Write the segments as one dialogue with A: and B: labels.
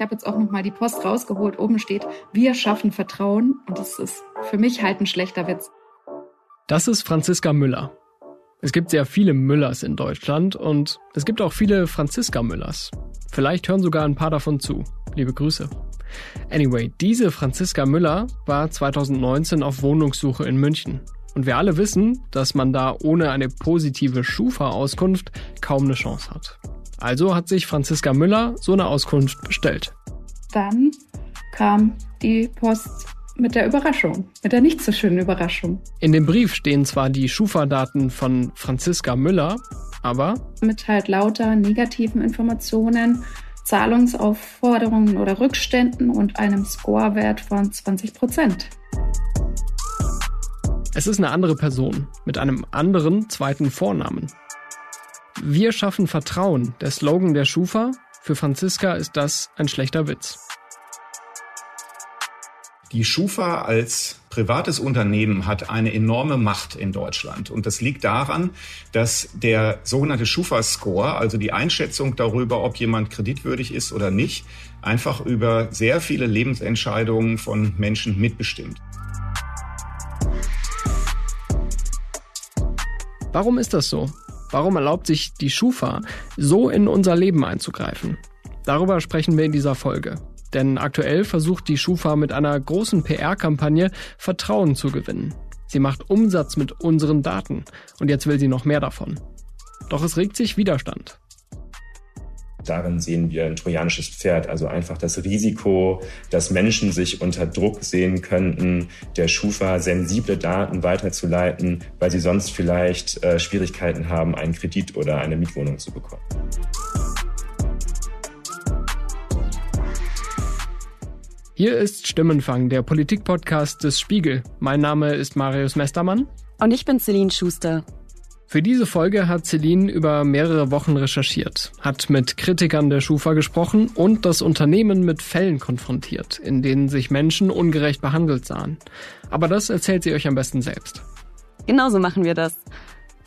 A: Ich habe jetzt auch noch mal die Post rausgeholt. Oben steht, wir schaffen Vertrauen. Und das ist für mich halt ein schlechter Witz.
B: Das ist Franziska Müller. Es gibt sehr viele Müllers in Deutschland und es gibt auch viele Franziska Müllers. Vielleicht hören sogar ein paar davon zu. Liebe Grüße. Anyway, diese Franziska Müller war 2019 auf Wohnungssuche in München. Und wir alle wissen, dass man da ohne eine positive Schufa-Auskunft kaum eine Chance hat. Also hat sich Franziska Müller so eine Auskunft bestellt.
A: Dann kam die Post mit der Überraschung, mit der nicht so schönen Überraschung.
B: In dem Brief stehen zwar die Schufa-Daten von Franziska Müller, aber
A: mit halt lauter negativen Informationen, Zahlungsaufforderungen oder Rückständen und einem Scorewert von 20 Prozent.
B: Es ist eine andere Person mit einem anderen zweiten Vornamen. Wir schaffen Vertrauen, der Slogan der Schufa. Für Franziska ist das ein schlechter Witz.
C: Die Schufa als privates Unternehmen hat eine enorme Macht in Deutschland. Und das liegt daran, dass der sogenannte Schufa-Score, also die Einschätzung darüber, ob jemand kreditwürdig ist oder nicht, einfach über sehr viele Lebensentscheidungen von Menschen mitbestimmt.
B: Warum ist das so? Warum erlaubt sich die Schufa, so in unser Leben einzugreifen? Darüber sprechen wir in dieser Folge. Denn aktuell versucht die Schufa mit einer großen PR-Kampagne Vertrauen zu gewinnen. Sie macht Umsatz mit unseren Daten und jetzt will sie noch mehr davon. Doch es regt sich Widerstand.
D: Darin sehen wir ein trojanisches Pferd, also einfach das Risiko, dass Menschen sich unter Druck sehen könnten, der Schufa sensible Daten weiterzuleiten, weil sie sonst vielleicht äh, Schwierigkeiten haben, einen Kredit oder eine Mietwohnung zu bekommen.
B: Hier ist Stimmenfang, der Politikpodcast des Spiegel. Mein Name ist Marius Mestermann.
E: Und ich bin Celine Schuster.
B: Für diese Folge hat Celine über mehrere Wochen recherchiert, hat mit Kritikern der Schufa gesprochen und das Unternehmen mit Fällen konfrontiert, in denen sich Menschen ungerecht behandelt sahen. Aber das erzählt sie euch am besten selbst.
E: Genauso machen wir das.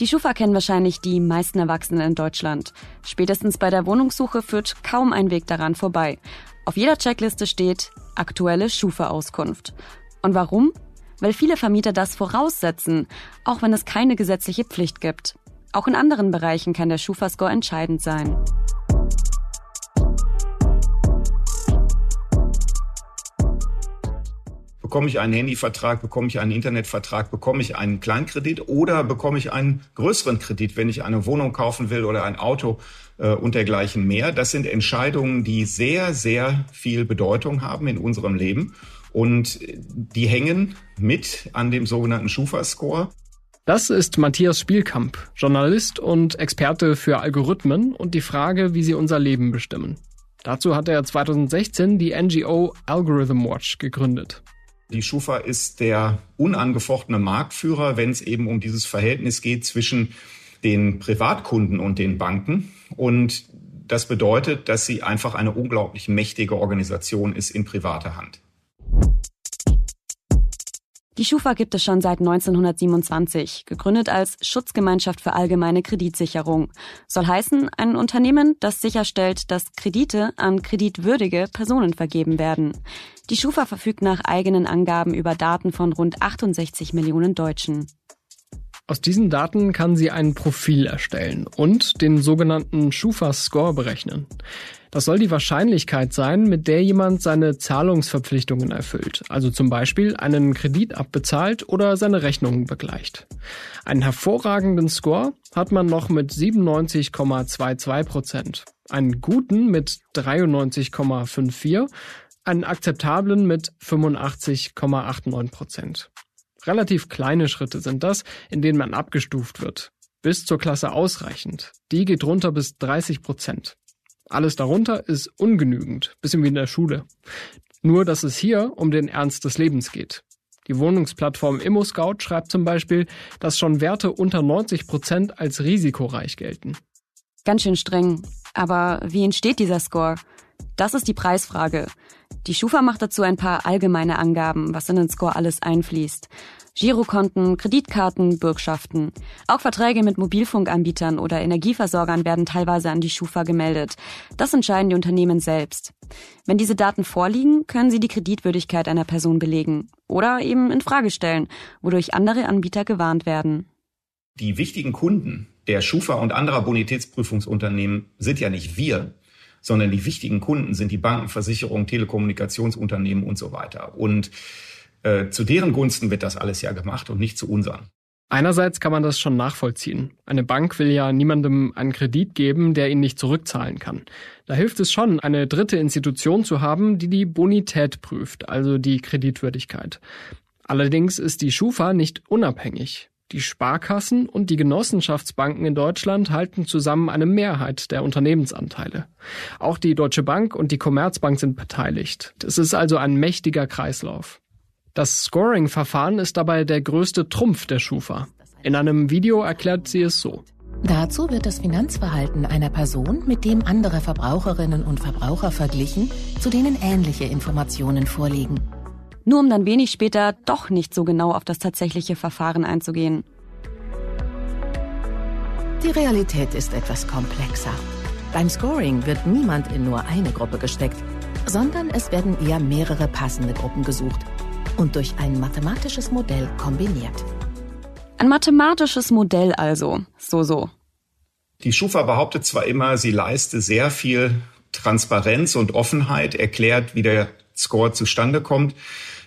E: Die Schufa kennen wahrscheinlich die meisten Erwachsenen in Deutschland. Spätestens bei der Wohnungssuche führt kaum ein Weg daran vorbei. Auf jeder Checkliste steht aktuelle Schufa-Auskunft. Und warum? Weil viele Vermieter das voraussetzen, auch wenn es keine gesetzliche Pflicht gibt. Auch in anderen Bereichen kann der Schufa-Score entscheidend sein.
C: Bekomme ich einen Handyvertrag, bekomme ich einen Internetvertrag, bekomme ich einen Kleinkredit oder bekomme ich einen größeren Kredit, wenn ich eine Wohnung kaufen will oder ein Auto äh, und dergleichen mehr. Das sind Entscheidungen, die sehr, sehr viel Bedeutung haben in unserem Leben und die hängen mit an dem sogenannten Schufa-Score.
B: Das ist Matthias Spielkamp, Journalist und Experte für Algorithmen und die Frage, wie sie unser Leben bestimmen. Dazu hat er 2016 die NGO Algorithm Watch gegründet.
C: Die Schufa ist der unangefochtene Marktführer, wenn es eben um dieses Verhältnis geht zwischen den Privatkunden und den Banken. Und das bedeutet, dass sie einfach eine unglaublich mächtige Organisation ist in privater Hand.
E: Die Schufa gibt es schon seit 1927, gegründet als Schutzgemeinschaft für allgemeine Kreditsicherung. Soll heißen, ein Unternehmen, das sicherstellt, dass Kredite an kreditwürdige Personen vergeben werden. Die Schufa verfügt nach eigenen Angaben über Daten von rund 68 Millionen Deutschen.
B: Aus diesen Daten kann sie ein Profil erstellen und den sogenannten Schufa-Score berechnen. Das soll die Wahrscheinlichkeit sein, mit der jemand seine Zahlungsverpflichtungen erfüllt, also zum Beispiel einen Kredit abbezahlt oder seine Rechnungen begleicht. Einen hervorragenden Score hat man noch mit 97,22 Prozent, einen guten mit 93,54, einen akzeptablen mit 85,89 Prozent. Relativ kleine Schritte sind das, in denen man abgestuft wird. Bis zur Klasse ausreichend. Die geht runter bis 30 Prozent. Alles darunter ist ungenügend, bisschen wie in der Schule. Nur, dass es hier um den Ernst des Lebens geht. Die Wohnungsplattform ImmoScout schreibt zum Beispiel, dass schon Werte unter 90 Prozent als risikoreich gelten.
E: Ganz schön streng. Aber wie entsteht dieser Score? Das ist die Preisfrage. Die Schufa macht dazu ein paar allgemeine Angaben, was in den Score alles einfließt. Girokonten, Kreditkarten, Bürgschaften. Auch Verträge mit Mobilfunkanbietern oder Energieversorgern werden teilweise an die Schufa gemeldet. Das entscheiden die Unternehmen selbst. Wenn diese Daten vorliegen, können sie die Kreditwürdigkeit einer Person belegen oder eben in Frage stellen, wodurch andere Anbieter gewarnt werden.
C: Die wichtigen Kunden der Schufa und anderer Bonitätsprüfungsunternehmen sind ja nicht wir, sondern die wichtigen Kunden sind die Banken, Versicherungen, Telekommunikationsunternehmen und so weiter. Und äh, zu deren Gunsten wird das alles ja gemacht und nicht zu unseren.
B: Einerseits kann man das schon nachvollziehen. Eine Bank will ja niemandem einen Kredit geben, der ihn nicht zurückzahlen kann. Da hilft es schon, eine dritte Institution zu haben, die die Bonität prüft, also die Kreditwürdigkeit. Allerdings ist die Schufa nicht unabhängig. Die Sparkassen und die Genossenschaftsbanken in Deutschland halten zusammen eine Mehrheit der Unternehmensanteile. Auch die Deutsche Bank und die Commerzbank sind beteiligt. Es ist also ein mächtiger Kreislauf. Das Scoring-Verfahren ist dabei der größte Trumpf der Schufa. In einem Video erklärt sie es so.
F: Dazu wird das Finanzverhalten einer Person mit dem anderer Verbraucherinnen und Verbraucher verglichen, zu denen ähnliche Informationen vorliegen
E: nur um dann wenig später doch nicht so genau auf das tatsächliche Verfahren einzugehen.
F: Die Realität ist etwas komplexer. Beim Scoring wird niemand in nur eine Gruppe gesteckt, sondern es werden eher mehrere passende Gruppen gesucht und durch ein mathematisches Modell kombiniert.
E: Ein mathematisches Modell also, so so.
C: Die Schufa behauptet zwar immer, sie leiste sehr viel Transparenz und Offenheit, erklärt, wie der Score zustande kommt.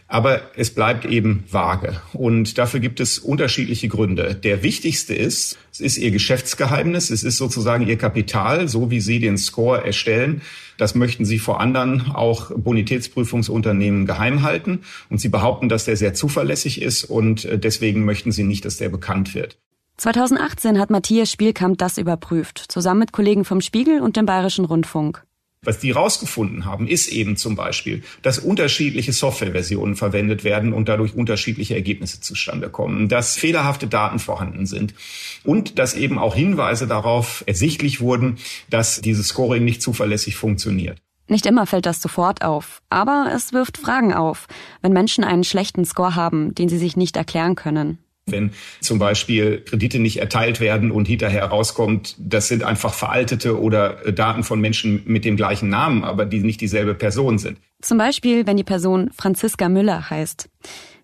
C: Aber es bleibt eben vage. Und dafür gibt es unterschiedliche Gründe. Der wichtigste ist, es ist Ihr Geschäftsgeheimnis, es ist sozusagen Ihr Kapital, so wie Sie den Score erstellen. Das möchten Sie vor anderen auch Bonitätsprüfungsunternehmen geheim halten. Und Sie behaupten, dass der sehr zuverlässig ist und äh, deswegen möchten Sie nicht, dass der bekannt wird.
E: 2018 hat Matthias Spielkamp das überprüft, zusammen mit Kollegen vom Spiegel und dem Bayerischen Rundfunk.
C: Was die herausgefunden haben, ist eben zum Beispiel, dass unterschiedliche Softwareversionen verwendet werden und dadurch unterschiedliche Ergebnisse zustande kommen, dass fehlerhafte Daten vorhanden sind und dass eben auch Hinweise darauf ersichtlich wurden, dass dieses Scoring nicht zuverlässig funktioniert.
E: Nicht immer fällt das sofort auf, aber es wirft Fragen auf, wenn Menschen einen schlechten Score haben, den sie sich nicht erklären können.
C: Wenn zum Beispiel Kredite nicht erteilt werden und hinterher herauskommt, das sind einfach veraltete oder äh, Daten von Menschen mit dem gleichen Namen, aber die nicht dieselbe Person sind.
E: Zum Beispiel, wenn die Person Franziska Müller heißt.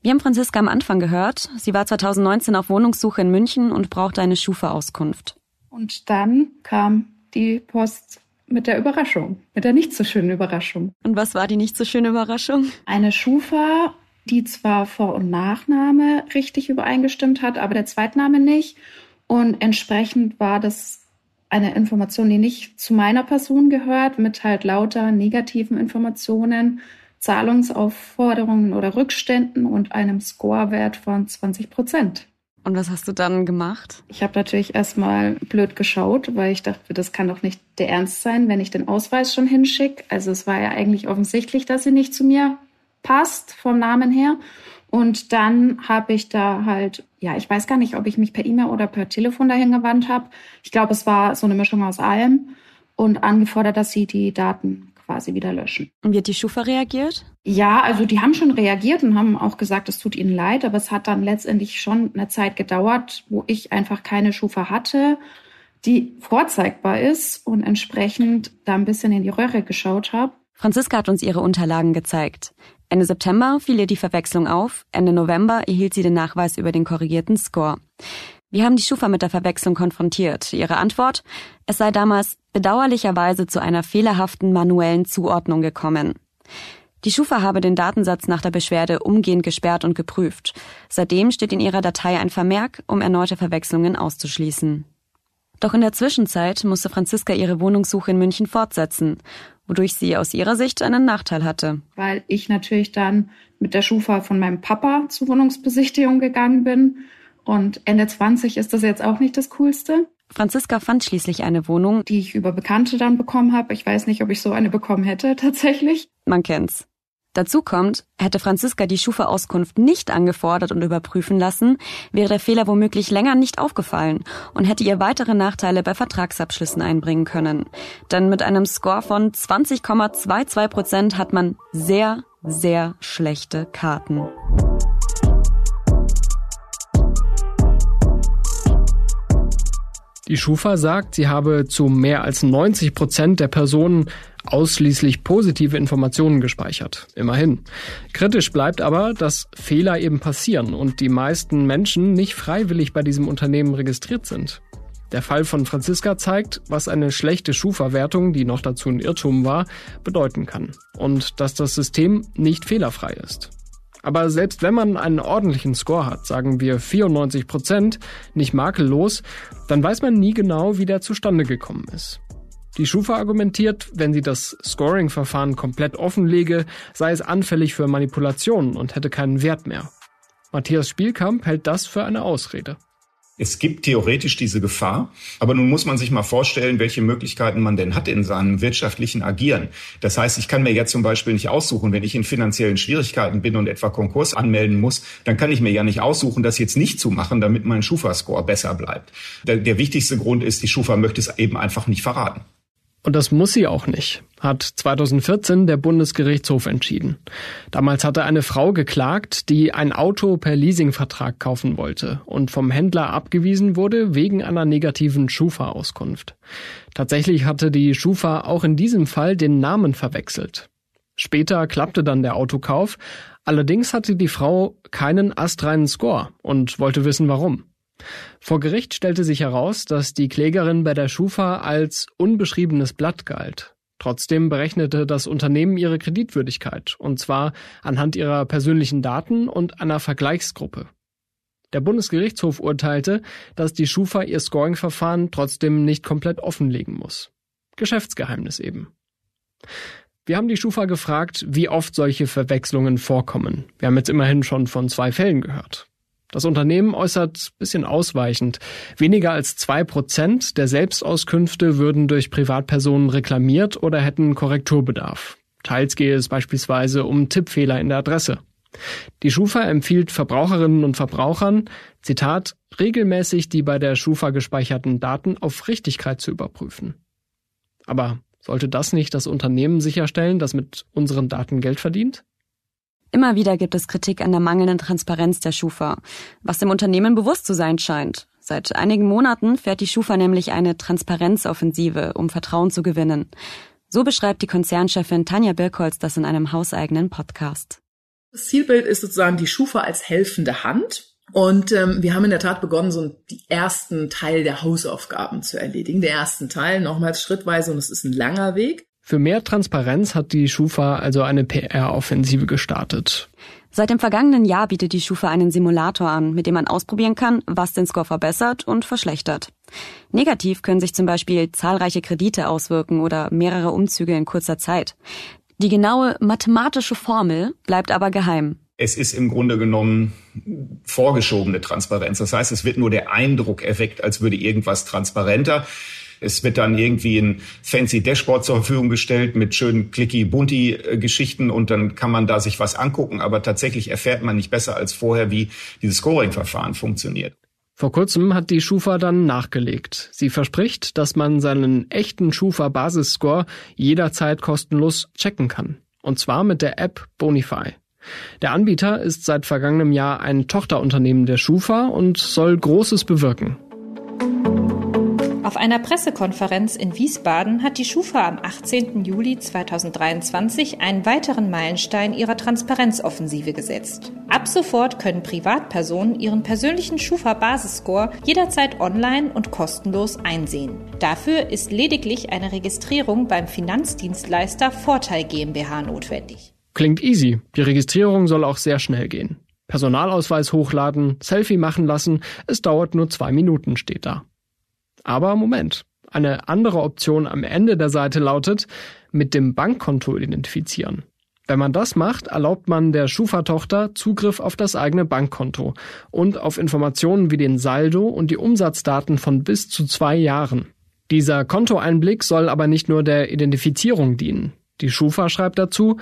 E: Wir haben Franziska am Anfang gehört. Sie war 2019 auf Wohnungssuche in München und brauchte eine Schufa-Auskunft.
A: Und dann kam die Post mit der Überraschung, mit der nicht so schönen Überraschung.
E: Und was war die nicht so schöne Überraschung?
A: Eine Schufa die zwar Vor- und Nachname richtig übereingestimmt hat, aber der Zweitname nicht. Und entsprechend war das eine Information, die nicht zu meiner Person gehört, mit halt lauter negativen Informationen, Zahlungsaufforderungen oder Rückständen und einem Scorewert von 20 Prozent.
E: Und was hast du dann gemacht?
A: Ich habe natürlich erstmal blöd geschaut, weil ich dachte, das kann doch nicht der Ernst sein, wenn ich den Ausweis schon hinschicke. Also es war ja eigentlich offensichtlich, dass sie nicht zu mir passt vom Namen her. Und dann habe ich da halt, ja, ich weiß gar nicht, ob ich mich per E-Mail oder per Telefon dahin gewandt habe. Ich glaube, es war so eine Mischung aus allem und angefordert, dass sie die Daten quasi wieder löschen.
E: Und hat die Schufa reagiert?
A: Ja, also die haben schon reagiert und haben auch gesagt, es tut ihnen leid, aber es hat dann letztendlich schon eine Zeit gedauert, wo ich einfach keine Schufa hatte, die vorzeigbar ist und entsprechend da ein bisschen in die Röhre geschaut habe.
E: Franziska hat uns ihre Unterlagen gezeigt. Ende September fiel ihr die Verwechslung auf, Ende November erhielt sie den Nachweis über den korrigierten Score. Wir haben die Schufa mit der Verwechslung konfrontiert. Ihre Antwort? Es sei damals bedauerlicherweise zu einer fehlerhaften manuellen Zuordnung gekommen. Die Schufa habe den Datensatz nach der Beschwerde umgehend gesperrt und geprüft. Seitdem steht in ihrer Datei ein Vermerk, um erneute Verwechslungen auszuschließen. Doch in der Zwischenzeit musste Franziska ihre Wohnungssuche in München fortsetzen wodurch sie aus ihrer Sicht einen Nachteil hatte.
A: Weil ich natürlich dann mit der Schufa von meinem Papa zur Wohnungsbesichtigung gegangen bin. Und Ende 20 ist das jetzt auch nicht das Coolste.
E: Franziska fand schließlich eine Wohnung,
A: die ich über Bekannte dann bekommen habe. Ich weiß nicht, ob ich so eine bekommen hätte tatsächlich.
E: Man kennt's. Dazu kommt, hätte Franziska die Schufa-Auskunft nicht angefordert und überprüfen lassen, wäre der Fehler womöglich länger nicht aufgefallen und hätte ihr weitere Nachteile bei Vertragsabschlüssen einbringen können. Denn mit einem Score von 20,22 Prozent hat man sehr, sehr schlechte Karten.
B: Die Schufa sagt, sie habe zu mehr als 90 Prozent der Personen ausschließlich positive Informationen gespeichert. Immerhin. Kritisch bleibt aber, dass Fehler eben passieren und die meisten Menschen nicht freiwillig bei diesem Unternehmen registriert sind. Der Fall von Franziska zeigt, was eine schlechte Schufa-Wertung, die noch dazu ein Irrtum war, bedeuten kann. Und dass das System nicht fehlerfrei ist. Aber selbst wenn man einen ordentlichen Score hat, sagen wir 94 Prozent, nicht makellos, dann weiß man nie genau, wie der zustande gekommen ist. Die Schufa argumentiert, wenn sie das Scoring-Verfahren komplett offenlege, sei es anfällig für Manipulationen und hätte keinen Wert mehr. Matthias Spielkamp hält das für eine Ausrede.
C: Es gibt theoretisch diese Gefahr, aber nun muss man sich mal vorstellen, welche Möglichkeiten man denn hat in seinem wirtschaftlichen Agieren. Das heißt, ich kann mir jetzt zum Beispiel nicht aussuchen, wenn ich in finanziellen Schwierigkeiten bin und etwa Konkurs anmelden muss, dann kann ich mir ja nicht aussuchen, das jetzt nicht zu machen, damit mein Schufa-Score besser bleibt. Der, der wichtigste Grund ist, die Schufa möchte es eben einfach nicht verraten.
B: Und das muss sie auch nicht, hat 2014 der Bundesgerichtshof entschieden. Damals hatte eine Frau geklagt, die ein Auto per Leasingvertrag kaufen wollte und vom Händler abgewiesen wurde wegen einer negativen Schufa-Auskunft. Tatsächlich hatte die Schufa auch in diesem Fall den Namen verwechselt. Später klappte dann der Autokauf, allerdings hatte die Frau keinen astreinen Score und wollte wissen warum. Vor Gericht stellte sich heraus, dass die Klägerin bei der Schufa als unbeschriebenes Blatt galt. Trotzdem berechnete das Unternehmen ihre Kreditwürdigkeit, und zwar anhand ihrer persönlichen Daten und einer Vergleichsgruppe. Der Bundesgerichtshof urteilte, dass die Schufa ihr Scoring-Verfahren trotzdem nicht komplett offenlegen muss. Geschäftsgeheimnis eben. Wir haben die Schufa gefragt, wie oft solche Verwechslungen vorkommen. Wir haben jetzt immerhin schon von zwei Fällen gehört. Das Unternehmen äußert bisschen ausweichend. Weniger als zwei Prozent der Selbstauskünfte würden durch Privatpersonen reklamiert oder hätten Korrekturbedarf. Teils gehe es beispielsweise um Tippfehler in der Adresse. Die Schufa empfiehlt Verbraucherinnen und Verbrauchern, Zitat, regelmäßig die bei der Schufa gespeicherten Daten auf Richtigkeit zu überprüfen. Aber sollte das nicht das Unternehmen sicherstellen, das mit unseren Daten Geld verdient?
E: Immer wieder gibt es Kritik an der mangelnden Transparenz der Schufa, was dem Unternehmen bewusst zu sein scheint. Seit einigen Monaten fährt die Schufa nämlich eine Transparenzoffensive, um Vertrauen zu gewinnen. So beschreibt die Konzernchefin Tanja Birkholz das in einem hauseigenen Podcast.
G: Das Zielbild ist sozusagen die Schufa als helfende Hand. Und ähm, wir haben in der Tat begonnen, so die ersten Teil der Hausaufgaben zu erledigen. Der ersten Teil, nochmals schrittweise, und es ist ein langer Weg.
B: Für mehr Transparenz hat die Schufa also eine PR-Offensive gestartet.
E: Seit dem vergangenen Jahr bietet die Schufa einen Simulator an, mit dem man ausprobieren kann, was den Score verbessert und verschlechtert. Negativ können sich zum Beispiel zahlreiche Kredite auswirken oder mehrere Umzüge in kurzer Zeit. Die genaue mathematische Formel bleibt aber geheim.
C: Es ist im Grunde genommen vorgeschobene Transparenz. Das heißt, es wird nur der Eindruck erweckt, als würde irgendwas transparenter. Es wird dann irgendwie ein fancy Dashboard zur Verfügung gestellt mit schönen clicky bunty Geschichten und dann kann man da sich was angucken, aber tatsächlich erfährt man nicht besser als vorher, wie dieses Scoring-Verfahren funktioniert.
B: Vor kurzem hat die Schufa dann nachgelegt. Sie verspricht, dass man seinen echten Schufa-Basisscore jederzeit kostenlos checken kann. Und zwar mit der App Bonify. Der Anbieter ist seit vergangenem Jahr ein Tochterunternehmen der Schufa und soll Großes bewirken.
H: Auf einer Pressekonferenz in Wiesbaden hat die Schufa am 18. Juli 2023 einen weiteren Meilenstein ihrer Transparenzoffensive gesetzt. Ab sofort können Privatpersonen ihren persönlichen Schufa-Basisscore jederzeit online und kostenlos einsehen. Dafür ist lediglich eine Registrierung beim Finanzdienstleister Vorteil GmbH notwendig.
B: Klingt easy. Die Registrierung soll auch sehr schnell gehen. Personalausweis hochladen, Selfie machen lassen, es dauert nur zwei Minuten, steht da. Aber Moment. Eine andere Option am Ende der Seite lautet, mit dem Bankkonto identifizieren. Wenn man das macht, erlaubt man der Schufa-Tochter Zugriff auf das eigene Bankkonto und auf Informationen wie den Saldo und die Umsatzdaten von bis zu zwei Jahren. Dieser Kontoeinblick soll aber nicht nur der Identifizierung dienen. Die Schufa schreibt dazu,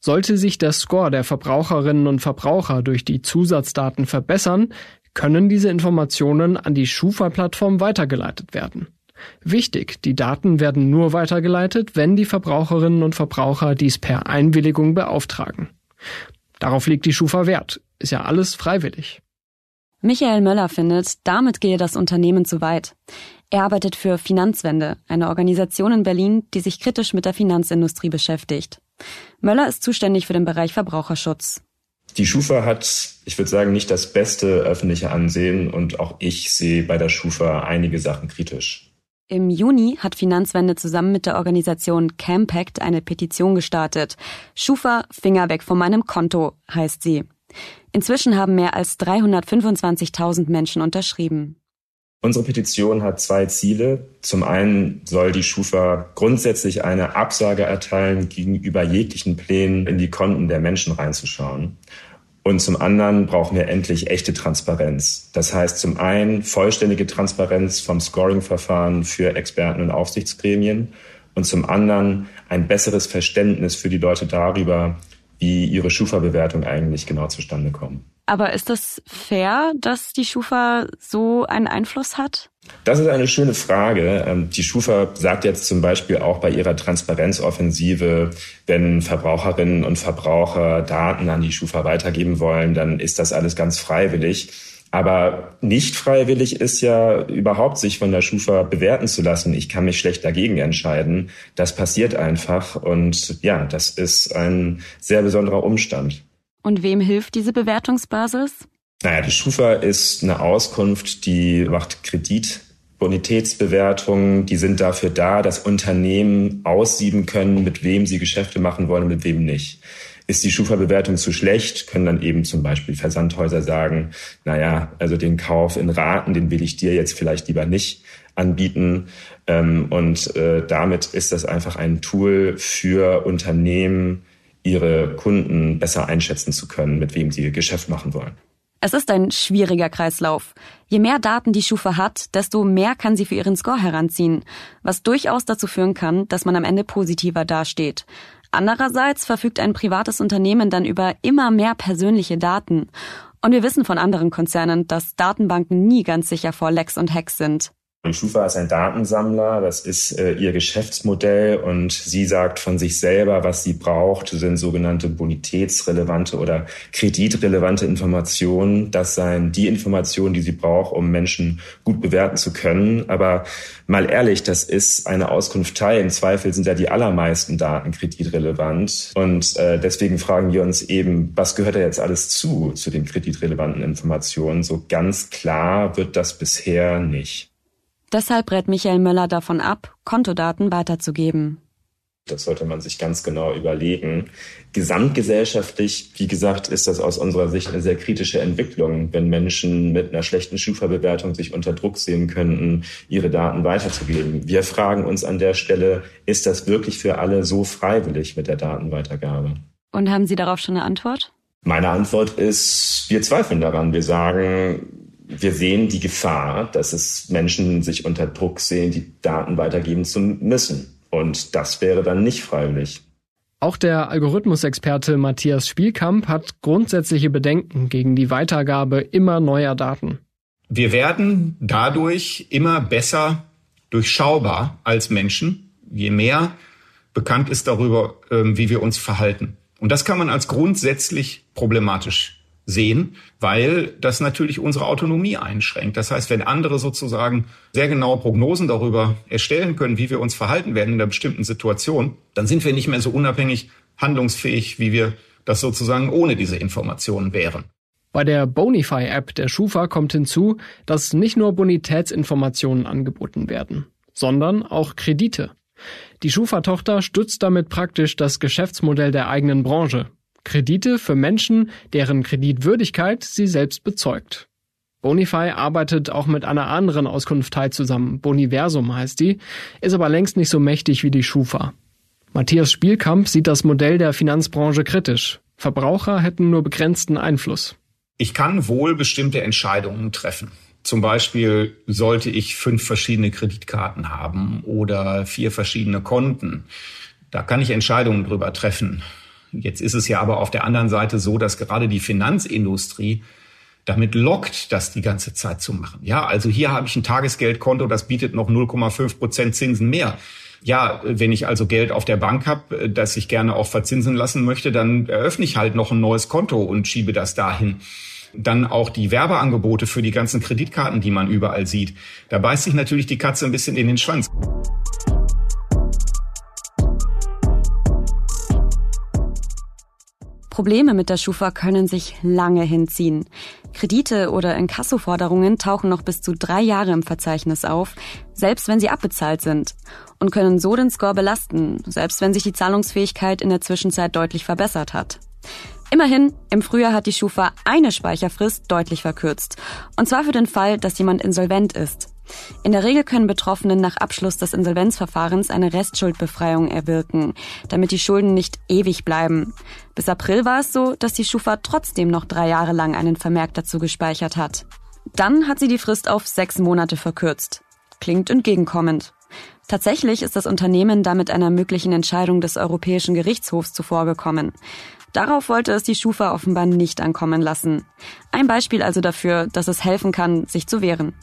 B: sollte sich der Score der Verbraucherinnen und Verbraucher durch die Zusatzdaten verbessern, können diese Informationen an die Schufa-Plattform weitergeleitet werden. Wichtig, die Daten werden nur weitergeleitet, wenn die Verbraucherinnen und Verbraucher dies per Einwilligung beauftragen. Darauf legt die Schufa Wert. Ist ja alles freiwillig.
E: Michael Möller findet, damit gehe das Unternehmen zu weit. Er arbeitet für Finanzwende, eine Organisation in Berlin, die sich kritisch mit der Finanzindustrie beschäftigt. Möller ist zuständig für den Bereich Verbraucherschutz.
D: Die Schufa hat, ich würde sagen, nicht das beste öffentliche Ansehen und auch ich sehe bei der Schufa einige Sachen kritisch.
E: Im Juni hat Finanzwende zusammen mit der Organisation Campact eine Petition gestartet. Schufa, Finger weg von meinem Konto, heißt sie. Inzwischen haben mehr als 325.000 Menschen unterschrieben.
D: Unsere Petition hat zwei Ziele. Zum einen soll die Schufa grundsätzlich eine Absage erteilen, gegenüber jeglichen Plänen in die Konten der Menschen reinzuschauen. Und zum anderen brauchen wir endlich echte Transparenz. Das heißt zum einen vollständige Transparenz vom Scoring-Verfahren für Experten und Aufsichtsgremien und zum anderen ein besseres Verständnis für die Leute darüber, wie ihre Schufa-Bewertung eigentlich genau zustande kommen.
E: Aber ist das fair, dass die Schufa so einen Einfluss hat?
D: Das ist eine schöne Frage. Ähm, die Schufa sagt jetzt zum Beispiel auch bei ihrer Transparenzoffensive, wenn Verbraucherinnen und Verbraucher Daten an die Schufa weitergeben wollen, dann ist das alles ganz freiwillig. Aber nicht freiwillig ist ja überhaupt, sich von der Schufa bewerten zu lassen. Ich kann mich schlecht dagegen entscheiden. Das passiert einfach. Und ja, das ist ein sehr besonderer Umstand.
E: Und wem hilft diese Bewertungsbasis?
D: Naja, die Schufa ist eine Auskunft, die macht Kredit. Bonitätsbewertungen, die sind dafür da, dass Unternehmen aussieben können, mit wem sie Geschäfte machen wollen und mit wem nicht. Ist die Schufa-Bewertung zu schlecht, können dann eben zum Beispiel Versandhäuser sagen, naja, also den Kauf in Raten, den will ich dir jetzt vielleicht lieber nicht anbieten. Ähm, und äh, damit ist das einfach ein Tool für Unternehmen, ihre Kunden besser einschätzen zu können, mit wem sie Geschäft machen wollen.
E: Es ist ein schwieriger Kreislauf. Je mehr Daten die Schufa hat, desto mehr kann sie für ihren Score heranziehen, was durchaus dazu führen kann, dass man am Ende positiver dasteht. Andererseits verfügt ein privates Unternehmen dann über immer mehr persönliche Daten. Und wir wissen von anderen Konzernen, dass Datenbanken nie ganz sicher vor Lecks und Hacks sind.
D: Die Schufa ist ein Datensammler, das ist äh, ihr Geschäftsmodell und sie sagt von sich selber, was sie braucht, sind sogenannte bonitätsrelevante oder kreditrelevante Informationen. Das seien die Informationen, die sie braucht, um Menschen gut bewerten zu können. Aber mal ehrlich, das ist eine Auskunftei. Im Zweifel sind ja die allermeisten Daten kreditrelevant. Und äh, deswegen fragen wir uns eben, was gehört da jetzt alles zu, zu den kreditrelevanten Informationen? So ganz klar wird das bisher nicht.
E: Deshalb rät Michael Möller davon ab, Kontodaten weiterzugeben.
D: Das sollte man sich ganz genau überlegen. Gesamtgesellschaftlich, wie gesagt, ist das aus unserer Sicht eine sehr kritische Entwicklung, wenn Menschen mit einer schlechten Schufa-Bewertung sich unter Druck sehen könnten, ihre Daten weiterzugeben. Wir fragen uns an der Stelle, ist das wirklich für alle so freiwillig mit der Datenweitergabe?
E: Und haben Sie darauf schon eine Antwort?
D: Meine Antwort ist, wir zweifeln daran. Wir sagen, wir sehen die Gefahr, dass es Menschen sich unter Druck sehen, die Daten weitergeben zu müssen. Und das wäre dann nicht freiwillig.
B: Auch der Algorithmusexperte Matthias Spielkamp hat grundsätzliche Bedenken gegen die Weitergabe immer neuer Daten.
C: Wir werden dadurch immer besser durchschaubar als Menschen, je mehr bekannt ist darüber, ähm, wie wir uns verhalten. Und das kann man als grundsätzlich problematisch sehen, weil das natürlich unsere Autonomie einschränkt. Das heißt, wenn andere sozusagen sehr genaue Prognosen darüber erstellen können, wie wir uns verhalten werden in einer bestimmten Situation, dann sind wir nicht mehr so unabhängig handlungsfähig, wie wir das sozusagen ohne diese Informationen wären.
B: Bei der Bonify-App der Schufa kommt hinzu, dass nicht nur Bonitätsinformationen angeboten werden, sondern auch Kredite. Die Schufa-Tochter stützt damit praktisch das Geschäftsmodell der eigenen Branche, Kredite für Menschen, deren Kreditwürdigkeit sie selbst bezeugt. Bonify arbeitet auch mit einer anderen Auskunftei zusammen, Boniversum heißt die, ist aber längst nicht so mächtig wie die Schufa. Matthias Spielkamp sieht das Modell der Finanzbranche kritisch. Verbraucher hätten nur begrenzten Einfluss.
C: Ich kann wohl bestimmte Entscheidungen treffen. Zum Beispiel sollte ich fünf verschiedene Kreditkarten haben oder vier verschiedene Konten. Da kann ich Entscheidungen drüber treffen. Jetzt ist es ja aber auf der anderen Seite so, dass gerade die Finanzindustrie damit lockt, das die ganze Zeit zu machen. Ja, also hier habe ich ein Tagesgeldkonto, das bietet noch 0,5 Prozent Zinsen mehr. Ja, wenn ich also Geld auf der Bank habe, das ich gerne auch verzinsen lassen möchte, dann eröffne ich halt noch ein neues Konto und schiebe das dahin. Dann auch die Werbeangebote für die ganzen Kreditkarten, die man überall sieht. Da beißt sich natürlich die Katze ein bisschen in den Schwanz.
E: Probleme mit der Schufa können sich lange hinziehen. Kredite oder Inkassoforderungen tauchen noch bis zu drei Jahre im Verzeichnis auf, selbst wenn sie abbezahlt sind, und können so den Score belasten, selbst wenn sich die Zahlungsfähigkeit in der Zwischenzeit deutlich verbessert hat. Immerhin, im Frühjahr hat die Schufa eine Speicherfrist deutlich verkürzt. Und zwar für den Fall, dass jemand insolvent ist. In der Regel können Betroffene nach Abschluss des Insolvenzverfahrens eine Restschuldbefreiung erwirken, damit die Schulden nicht ewig bleiben. Bis April war es so, dass die Schufa trotzdem noch drei Jahre lang einen Vermerk dazu gespeichert hat. Dann hat sie die Frist auf sechs Monate verkürzt. Klingt entgegenkommend. Tatsächlich ist das Unternehmen damit einer möglichen Entscheidung des Europäischen Gerichtshofs zuvorgekommen. Darauf wollte es die Schufa offenbar nicht ankommen lassen. Ein Beispiel also dafür, dass es helfen kann, sich zu wehren.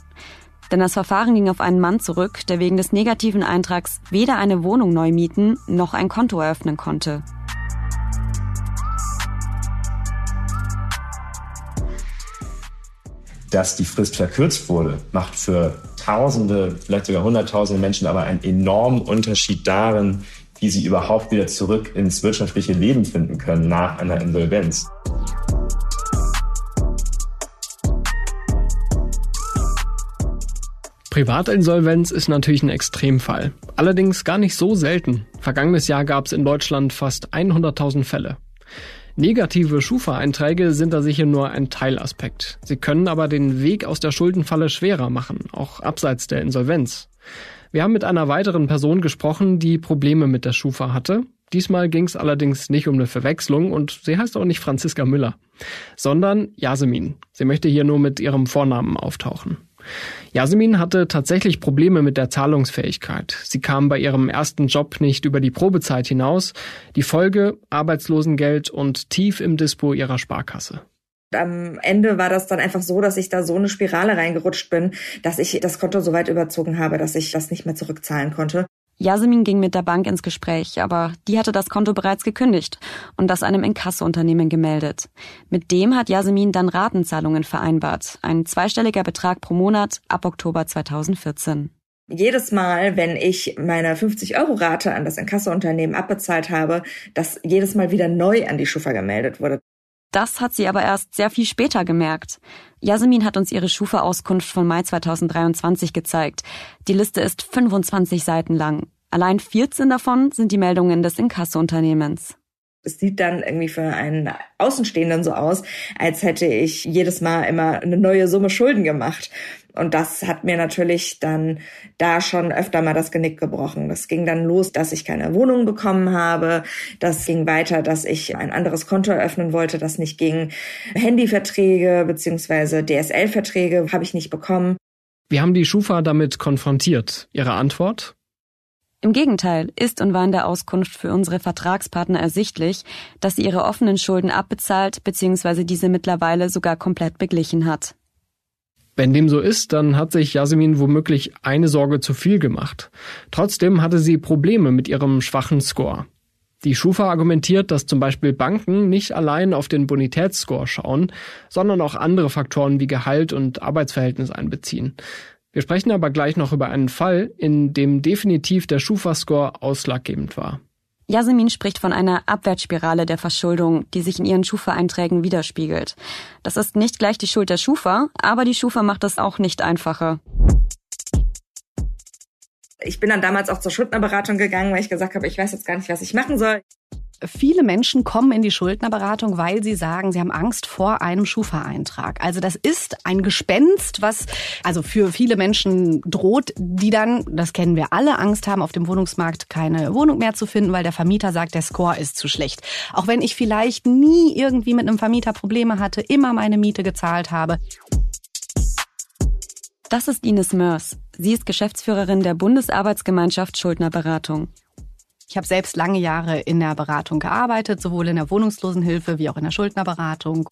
E: Denn das Verfahren ging auf einen Mann zurück, der wegen des negativen Eintrags weder eine Wohnung neu mieten noch ein Konto eröffnen konnte.
D: Dass die Frist verkürzt wurde, macht für Tausende, vielleicht sogar Hunderttausende Menschen aber einen enormen Unterschied darin, wie sie überhaupt wieder zurück ins wirtschaftliche Leben finden können nach einer Insolvenz.
B: Privatinsolvenz ist natürlich ein Extremfall. Allerdings gar nicht so selten. Vergangenes Jahr gab es in Deutschland fast 100.000 Fälle. Negative Schufa-Einträge sind da sicher nur ein Teilaspekt. Sie können aber den Weg aus der Schuldenfalle schwerer machen, auch abseits der Insolvenz. Wir haben mit einer weiteren Person gesprochen, die Probleme mit der Schufa hatte. Diesmal ging es allerdings nicht um eine Verwechslung und sie heißt auch nicht Franziska Müller, sondern Yasemin. Sie möchte hier nur mit ihrem Vornamen auftauchen. Yasemin hatte tatsächlich Probleme mit der Zahlungsfähigkeit. Sie kam bei ihrem ersten Job nicht über die Probezeit hinaus. Die Folge Arbeitslosengeld und tief im Dispo ihrer Sparkasse.
I: Am Ende war das dann einfach so, dass ich da so eine Spirale reingerutscht bin, dass ich das Konto so weit überzogen habe, dass ich das nicht mehr zurückzahlen konnte.
E: Yasemin ging mit der Bank ins Gespräch, aber die hatte das Konto bereits gekündigt und das einem Inkassounternehmen gemeldet. Mit dem hat Yasemin dann Ratenzahlungen vereinbart, ein zweistelliger Betrag pro Monat ab Oktober 2014.
I: Jedes Mal, wenn ich meine 50-Euro-Rate an das Inkassounternehmen abbezahlt habe, dass jedes Mal wieder neu an die Schufa gemeldet wurde.
E: Das hat sie aber erst sehr viel später gemerkt. Yasemin hat uns ihre Schufa-Auskunft von Mai 2023 gezeigt. Die Liste ist 25 Seiten lang. Allein 14 davon sind die Meldungen des Inkasso-Unternehmens.
I: Es sieht dann irgendwie für einen Außenstehenden so aus, als hätte ich jedes Mal immer eine neue Summe Schulden gemacht. Und das hat mir natürlich dann da schon öfter mal das Genick gebrochen. Das ging dann los, dass ich keine Wohnung bekommen habe. Das ging weiter, dass ich ein anderes Konto eröffnen wollte, das nicht ging. Handyverträge beziehungsweise DSL-Verträge habe ich nicht bekommen.
B: Wir haben die Schufa damit konfrontiert. Ihre Antwort?
E: Im Gegenteil ist und war in der Auskunft für unsere Vertragspartner ersichtlich, dass sie ihre offenen Schulden abbezahlt bzw. diese mittlerweile sogar komplett beglichen hat.
B: Wenn dem so ist, dann hat sich Jasmin womöglich eine Sorge zu viel gemacht. Trotzdem hatte sie Probleme mit ihrem schwachen Score. Die Schufa argumentiert, dass zum Beispiel Banken nicht allein auf den Bonitätsscore schauen, sondern auch andere Faktoren wie Gehalt und Arbeitsverhältnis einbeziehen. Wir sprechen aber gleich noch über einen Fall, in dem definitiv der Schufa-Score ausschlaggebend war.
E: Yasemin spricht von einer Abwärtsspirale der Verschuldung, die sich in ihren Schufa-Einträgen widerspiegelt. Das ist nicht gleich die Schuld der Schufa, aber die Schufa macht es auch nicht einfacher.
I: Ich bin dann damals auch zur Schuldnerberatung gegangen, weil ich gesagt habe, ich weiß jetzt gar nicht, was ich machen soll.
J: Viele Menschen kommen in die Schuldnerberatung, weil sie sagen, sie haben Angst vor einem Schufa-Eintrag. Also das ist ein Gespenst, was also für viele Menschen droht, die dann, das kennen wir alle, Angst haben, auf dem Wohnungsmarkt keine Wohnung mehr zu finden, weil der Vermieter sagt, der Score ist zu schlecht. Auch wenn ich vielleicht nie irgendwie mit einem Vermieter Probleme hatte, immer meine Miete gezahlt habe.
E: Das ist Ines Mörs. Sie ist Geschäftsführerin der Bundesarbeitsgemeinschaft Schuldnerberatung.
J: Ich habe selbst lange Jahre in der Beratung gearbeitet, sowohl in der Wohnungslosenhilfe wie auch in der Schuldnerberatung.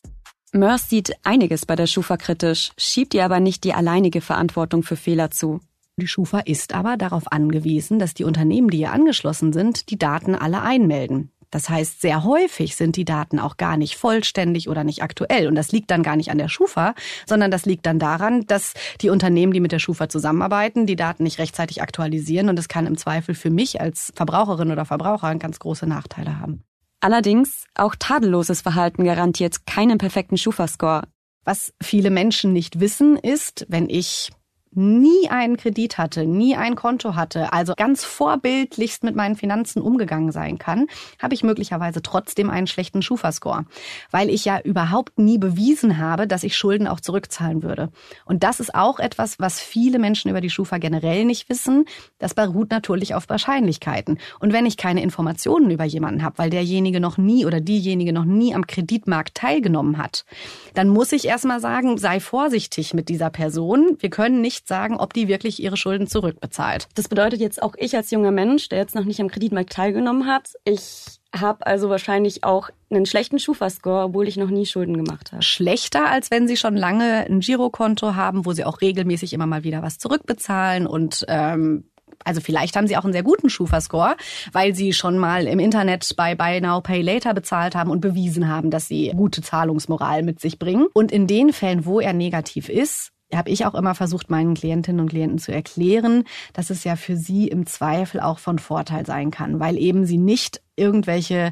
E: Mörs sieht einiges bei der Schufa kritisch, schiebt ihr aber nicht die alleinige Verantwortung für Fehler zu.
J: Die Schufa ist aber darauf angewiesen, dass die Unternehmen, die ihr angeschlossen sind, die Daten alle einmelden. Das heißt, sehr häufig sind die Daten auch gar nicht vollständig oder nicht aktuell. Und das liegt dann gar nicht an der Schufa, sondern das liegt dann daran, dass die Unternehmen, die mit der Schufa zusammenarbeiten, die Daten nicht rechtzeitig aktualisieren. Und das kann im Zweifel für mich als Verbraucherin oder Verbraucher ganz große Nachteile haben.
E: Allerdings, auch tadelloses Verhalten garantiert keinen perfekten Schufa-Score.
J: Was viele Menschen nicht wissen, ist, wenn ich nie einen Kredit hatte, nie ein Konto hatte, also ganz vorbildlichst mit meinen Finanzen umgegangen sein kann, habe ich möglicherweise trotzdem einen schlechten Schufa-Score, weil ich ja überhaupt nie bewiesen habe, dass ich Schulden auch zurückzahlen würde. Und das ist auch etwas, was viele Menschen über die Schufa generell nicht wissen. Das beruht natürlich auf Wahrscheinlichkeiten. Und wenn ich keine Informationen über jemanden habe, weil derjenige noch nie oder diejenige noch nie am Kreditmarkt teilgenommen hat, dann muss ich erstmal sagen, sei vorsichtig mit dieser Person. Wir können nicht nicht sagen, ob die wirklich ihre Schulden zurückbezahlt.
E: Das bedeutet jetzt auch ich als junger Mensch, der jetzt noch nicht am Kreditmarkt teilgenommen hat, ich habe also wahrscheinlich auch einen schlechten Schufa-Score, obwohl ich noch nie Schulden gemacht habe.
J: Schlechter, als wenn Sie schon lange ein Girokonto haben, wo Sie auch regelmäßig immer mal wieder was zurückbezahlen und ähm, also vielleicht haben sie auch einen sehr guten Schufa-Score, weil sie schon mal im Internet bei Buy Now Pay Later bezahlt haben und bewiesen haben, dass sie gute Zahlungsmoral mit sich bringen. Und in den Fällen, wo er negativ ist, habe ich auch immer versucht, meinen Klientinnen und Klienten zu erklären, dass es ja für sie im Zweifel auch von Vorteil sein kann, weil eben sie nicht irgendwelche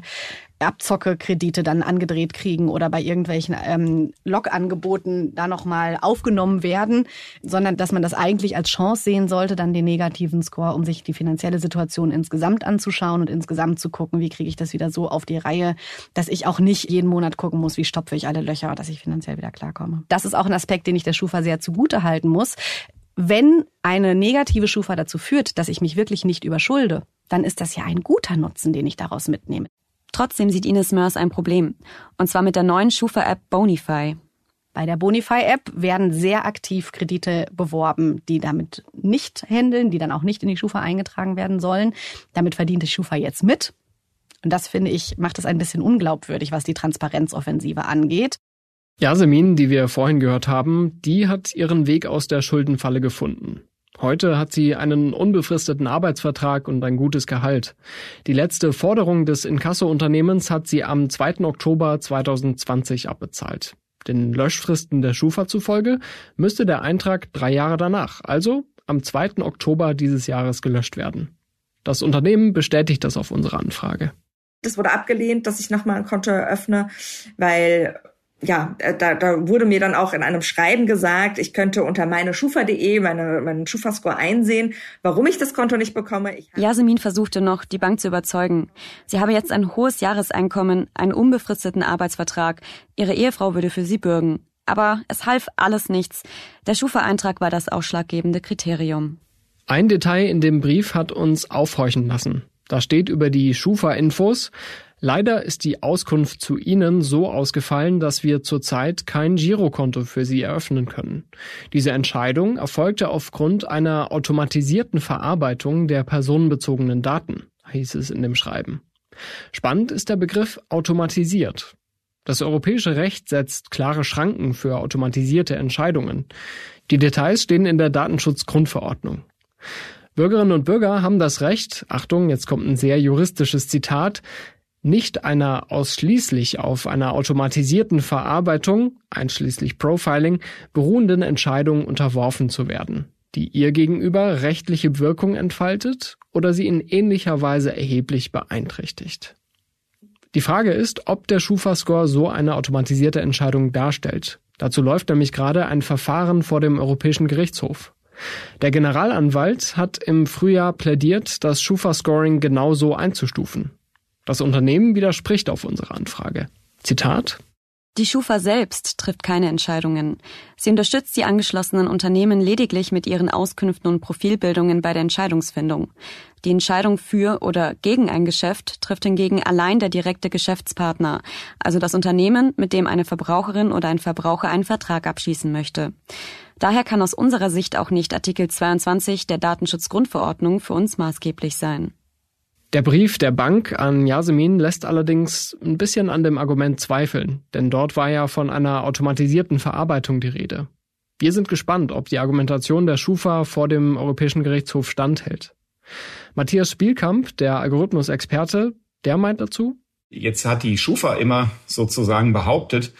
J: Abzockekredite dann angedreht kriegen oder bei irgendwelchen ähm, Log-Angeboten da nochmal aufgenommen werden, sondern dass man das eigentlich als Chance sehen sollte, dann den negativen Score, um sich die finanzielle Situation insgesamt anzuschauen und insgesamt zu gucken, wie kriege ich das wieder so auf die Reihe, dass ich auch nicht jeden Monat gucken muss, wie stopfe ich alle Löcher, dass ich finanziell wieder klarkomme. Das ist auch ein Aspekt, den ich der Schufa sehr zugute halten muss. Wenn eine negative Schufa dazu führt, dass ich mich wirklich nicht überschulde, dann ist das ja ein guter Nutzen, den ich daraus mitnehme.
E: Trotzdem sieht Ines Mörs ein Problem. Und zwar mit der neuen Schufa-App Bonify.
J: Bei der Bonify-App werden sehr aktiv Kredite beworben, die damit nicht handeln, die dann auch nicht in die Schufa eingetragen werden sollen. Damit verdient die Schufa jetzt mit. Und das finde ich, macht es ein bisschen unglaubwürdig, was die Transparenzoffensive angeht.
B: Yasemin, die wir vorhin gehört haben, die hat ihren Weg aus der Schuldenfalle gefunden. Heute hat sie einen unbefristeten Arbeitsvertrag und ein gutes Gehalt. Die letzte Forderung des Inkasso-Unternehmens hat sie am 2. Oktober 2020 abbezahlt. Den Löschfristen der Schufa zufolge müsste der Eintrag drei Jahre danach, also am 2. Oktober dieses Jahres gelöscht werden. Das Unternehmen bestätigt das auf unsere Anfrage.
I: Das wurde abgelehnt, dass ich nochmal ein Konto eröffne, weil ja, äh, da, da wurde mir dann auch in einem Schreiben gesagt, ich könnte unter meine Schufa.de meine, meinen Schufa-Score einsehen, warum ich das Konto nicht bekomme. Ich
E: Yasemin versuchte noch, die Bank zu überzeugen. Sie habe jetzt ein hohes Jahreseinkommen, einen unbefristeten Arbeitsvertrag. Ihre Ehefrau würde für sie bürgen. Aber es half alles nichts. Der Schufa-Eintrag war das ausschlaggebende Kriterium.
B: Ein Detail in dem Brief hat uns aufhorchen lassen. Da steht über die Schufa-Infos, Leider ist die Auskunft zu Ihnen so ausgefallen, dass wir zurzeit kein Girokonto für Sie eröffnen können. Diese Entscheidung erfolgte aufgrund einer automatisierten Verarbeitung der personenbezogenen Daten, hieß es in dem Schreiben. Spannend ist der Begriff automatisiert. Das europäische Recht setzt klare Schranken für automatisierte Entscheidungen. Die Details stehen in der Datenschutzgrundverordnung. Bürgerinnen und Bürger haben das Recht, Achtung, jetzt kommt ein sehr juristisches Zitat, nicht einer ausschließlich auf einer automatisierten Verarbeitung, einschließlich Profiling, beruhenden Entscheidung unterworfen zu werden, die ihr gegenüber rechtliche Wirkung entfaltet oder sie in ähnlicher Weise erheblich beeinträchtigt. Die Frage ist, ob der Schufa-Score so eine automatisierte Entscheidung darstellt. Dazu läuft nämlich gerade ein Verfahren vor dem Europäischen Gerichtshof. Der Generalanwalt hat im Frühjahr plädiert, das Schufa-Scoring genauso einzustufen. Das Unternehmen widerspricht auf unsere Anfrage. Zitat
E: die Schufa selbst trifft keine Entscheidungen. Sie unterstützt die angeschlossenen Unternehmen lediglich mit ihren Auskünften und Profilbildungen bei der Entscheidungsfindung. Die Entscheidung für oder gegen ein Geschäft trifft hingegen allein der direkte Geschäftspartner, also das Unternehmen, mit dem eine Verbraucherin oder ein Verbraucher einen Vertrag abschließen möchte. Daher kann aus unserer Sicht auch nicht Artikel 22 der Datenschutzgrundverordnung für uns maßgeblich sein.
B: Der Brief der Bank an Yasemin lässt allerdings ein bisschen an dem Argument zweifeln, denn dort war ja von einer automatisierten Verarbeitung die Rede. Wir sind gespannt, ob die Argumentation der Schufa vor dem Europäischen Gerichtshof standhält. Matthias Spielkamp, der Algorithmusexperte, der meint dazu,
C: Jetzt hat die Schufa immer sozusagen behauptet,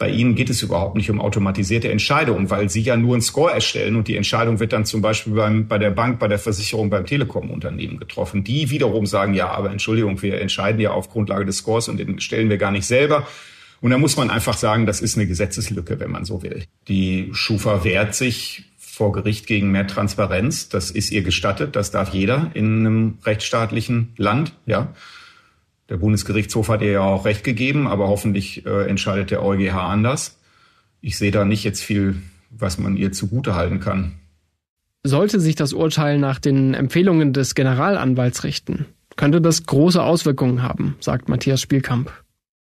C: bei Ihnen geht es überhaupt nicht um automatisierte Entscheidungen, weil Sie ja nur einen Score erstellen und die Entscheidung wird dann zum Beispiel beim, bei der Bank, bei der Versicherung, beim Telekom-Unternehmen getroffen. Die wiederum sagen, ja, aber Entschuldigung, wir entscheiden ja auf Grundlage des Scores und den stellen wir gar nicht selber. Und da muss man einfach sagen, das ist eine Gesetzeslücke, wenn man so will. Die Schufa wehrt sich vor Gericht gegen mehr Transparenz. Das ist ihr gestattet. Das darf jeder in einem rechtsstaatlichen Land, ja. Der Bundesgerichtshof hat ihr ja auch Recht gegeben, aber hoffentlich äh, entscheidet der EuGH anders. Ich sehe da nicht jetzt viel, was man ihr zugutehalten kann.
B: Sollte sich das Urteil nach den Empfehlungen des Generalanwalts richten, könnte das große Auswirkungen haben, sagt Matthias Spielkamp.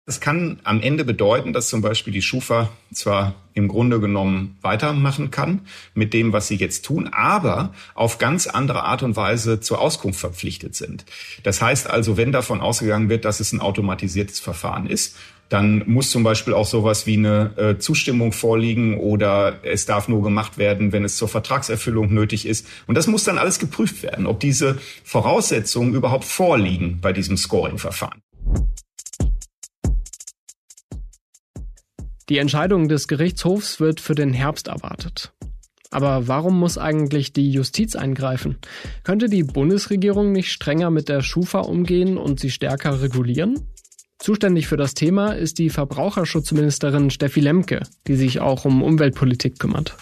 C: Das kann am Ende bedeuten, dass zum Beispiel die Schufa zwar im Grunde genommen weitermachen kann mit dem, was sie jetzt tun, aber auf ganz andere Art und Weise zur Auskunft verpflichtet sind. Das heißt also, wenn davon ausgegangen wird, dass es ein automatisiertes Verfahren ist, dann muss zum Beispiel auch sowas wie eine äh, Zustimmung vorliegen oder es darf nur gemacht werden, wenn es zur Vertragserfüllung nötig ist. Und das muss dann alles geprüft werden, ob diese Voraussetzungen überhaupt vorliegen bei diesem Scoring-Verfahren.
B: Die Entscheidung des Gerichtshofs wird für den Herbst erwartet. Aber warum muss eigentlich die Justiz eingreifen? Könnte die Bundesregierung nicht strenger mit der Schufa umgehen und sie stärker regulieren? Zuständig für das Thema ist die Verbraucherschutzministerin Steffi Lemke, die sich auch um Umweltpolitik kümmert.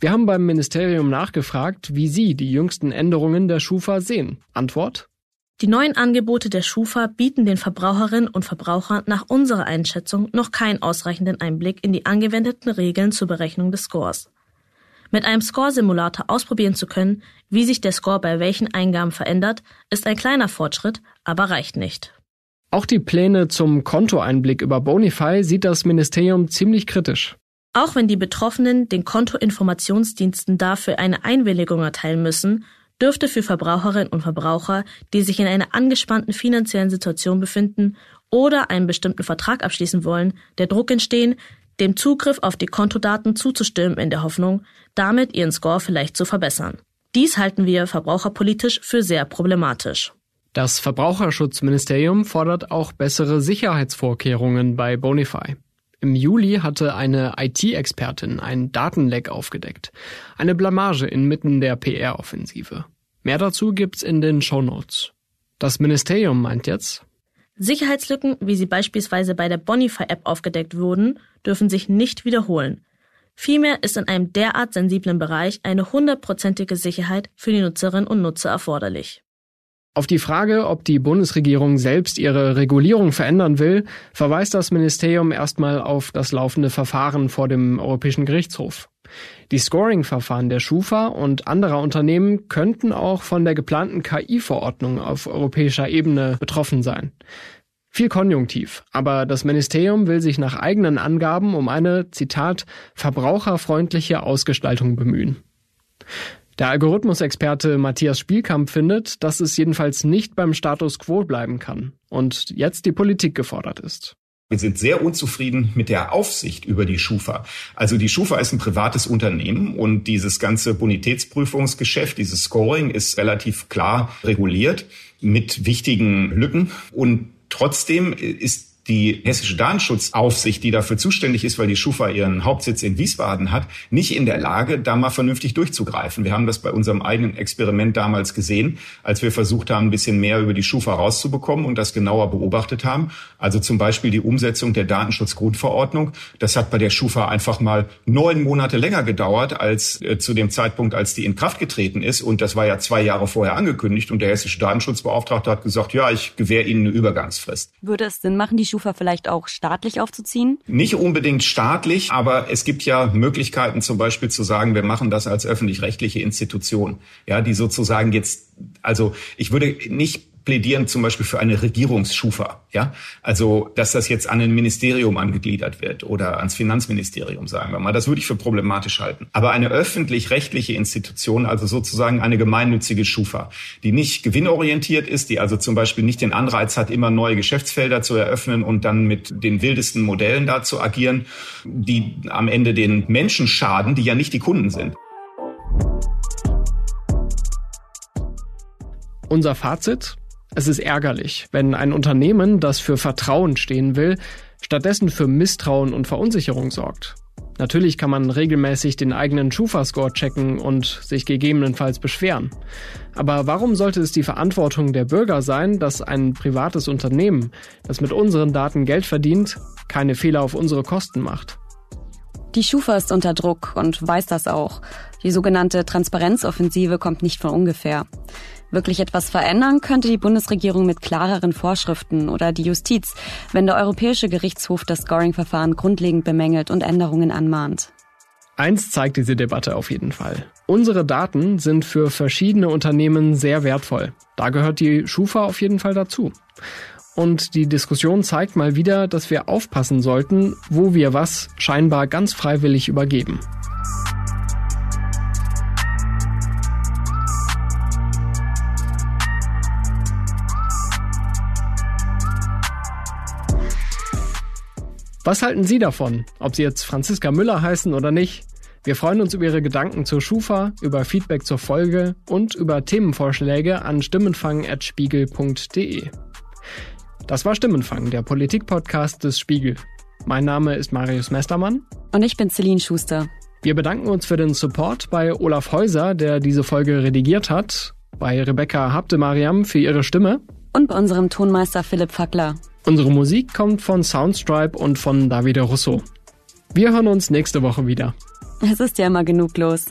B: Wir haben beim Ministerium nachgefragt, wie sie die jüngsten Änderungen der Schufa sehen. Antwort?
K: Die neuen Angebote der Schufa bieten den Verbraucherinnen und Verbrauchern nach unserer Einschätzung noch keinen ausreichenden Einblick in die angewendeten Regeln zur Berechnung des Scores. Mit einem Score-Simulator ausprobieren zu können, wie sich der Score bei welchen Eingaben verändert, ist ein kleiner Fortschritt, aber reicht nicht.
B: Auch die Pläne zum Kontoeinblick über Bonify sieht das Ministerium ziemlich kritisch.
K: Auch wenn die Betroffenen den Kontoinformationsdiensten dafür eine Einwilligung erteilen müssen, dürfte für Verbraucherinnen und Verbraucher, die sich in einer angespannten finanziellen Situation befinden oder einen bestimmten Vertrag abschließen wollen, der Druck entstehen, dem Zugriff auf die Kontodaten zuzustimmen in der Hoffnung, damit ihren Score vielleicht zu verbessern. Dies halten wir verbraucherpolitisch für sehr problematisch.
B: Das Verbraucherschutzministerium fordert auch bessere Sicherheitsvorkehrungen bei Bonify. Im Juli hatte eine IT-Expertin einen Datenleck aufgedeckt. Eine Blamage inmitten der PR-Offensive. Mehr dazu gibt's in den Show Notes. Das Ministerium meint jetzt,
K: Sicherheitslücken, wie sie beispielsweise bei der Bonify-App aufgedeckt wurden, dürfen sich nicht wiederholen. Vielmehr ist in einem derart sensiblen Bereich eine hundertprozentige Sicherheit für die Nutzerinnen und Nutzer erforderlich.
B: Auf die Frage, ob die Bundesregierung selbst ihre Regulierung verändern will, verweist das Ministerium erstmal auf das laufende Verfahren vor dem Europäischen Gerichtshof. Die Scoring-Verfahren der Schufa und anderer Unternehmen könnten auch von der geplanten KI-Verordnung auf europäischer Ebene betroffen sein. Viel Konjunktiv, aber das Ministerium will sich nach eigenen Angaben um eine, Zitat, verbraucherfreundliche Ausgestaltung bemühen. Der Algorithmusexperte Matthias Spielkamp findet, dass es jedenfalls nicht beim Status quo bleiben kann und jetzt die Politik gefordert ist.
C: Wir sind sehr unzufrieden mit der Aufsicht über die Schufa. Also die Schufa ist ein privates Unternehmen und dieses ganze Bonitätsprüfungsgeschäft, dieses Scoring ist relativ klar reguliert mit wichtigen Lücken und trotzdem ist die hessische Datenschutzaufsicht, die dafür zuständig ist, weil die Schufa ihren Hauptsitz in Wiesbaden hat, nicht in der Lage, da mal vernünftig durchzugreifen. Wir haben das bei unserem eigenen Experiment damals gesehen, als wir versucht haben, ein bisschen mehr über die Schufa rauszubekommen und das genauer beobachtet haben. Also zum Beispiel die Umsetzung der Datenschutzgrundverordnung. Das hat bei der Schufa einfach mal neun Monate länger gedauert als äh, zu dem Zeitpunkt, als die in Kraft getreten ist. Und das war ja zwei Jahre vorher angekündigt. Und der hessische Datenschutzbeauftragte hat gesagt, ja, ich gewähre Ihnen eine Übergangsfrist.
E: Würde es Sinn machen, die Schufa vielleicht auch staatlich aufzuziehen?
C: Nicht unbedingt staatlich, aber es gibt ja Möglichkeiten zum Beispiel zu sagen, wir machen das als öffentlich-rechtliche Institution, ja, die sozusagen jetzt, also ich würde nicht plädieren zum Beispiel für eine Regierungsschufa. Ja, also dass das jetzt an ein Ministerium angegliedert wird oder ans Finanzministerium, sagen wir mal, das würde ich für problematisch halten. Aber eine öffentlich-rechtliche Institution, also sozusagen eine gemeinnützige Schufa, die nicht gewinnorientiert ist, die also zum Beispiel nicht den Anreiz hat, immer neue Geschäftsfelder zu eröffnen und dann mit den wildesten Modellen da zu agieren, die am Ende den Menschen schaden, die ja nicht die Kunden sind.
B: Unser Fazit? Es ist ärgerlich, wenn ein Unternehmen, das für Vertrauen stehen will, stattdessen für Misstrauen und Verunsicherung sorgt. Natürlich kann man regelmäßig den eigenen Schufa-Score checken und sich gegebenenfalls beschweren. Aber warum sollte es die Verantwortung der Bürger sein, dass ein privates Unternehmen, das mit unseren Daten Geld verdient, keine Fehler auf unsere Kosten macht?
E: Die Schufa ist unter Druck und weiß das auch. Die sogenannte Transparenzoffensive kommt nicht von ungefähr. Wirklich etwas verändern könnte die Bundesregierung mit klareren Vorschriften oder die Justiz, wenn der Europäische Gerichtshof das Scoring-Verfahren grundlegend bemängelt und Änderungen anmahnt.
B: Eins zeigt diese Debatte auf jeden Fall. Unsere Daten sind für verschiedene Unternehmen sehr wertvoll. Da gehört die Schufa auf jeden Fall dazu. Und die Diskussion zeigt mal wieder, dass wir aufpassen sollten, wo wir was scheinbar ganz freiwillig übergeben. Was halten Sie davon, ob Sie jetzt Franziska Müller heißen oder nicht? Wir freuen uns über Ihre Gedanken zur Schufa, über Feedback zur Folge und über Themenvorschläge an stimmenfang.spiegel.de. Das war Stimmenfang, der Politikpodcast des Spiegel. Mein Name ist Marius Mestermann.
E: Und ich bin Celine Schuster.
B: Wir bedanken uns für den Support bei Olaf Häuser, der diese Folge redigiert hat, bei Rebecca Habte-Mariam für ihre Stimme
E: und bei unserem Tonmeister Philipp Fackler.
B: Unsere Musik kommt von Soundstripe und von Davide Russo. Wir hören uns nächste Woche wieder.
E: Es ist ja immer genug los.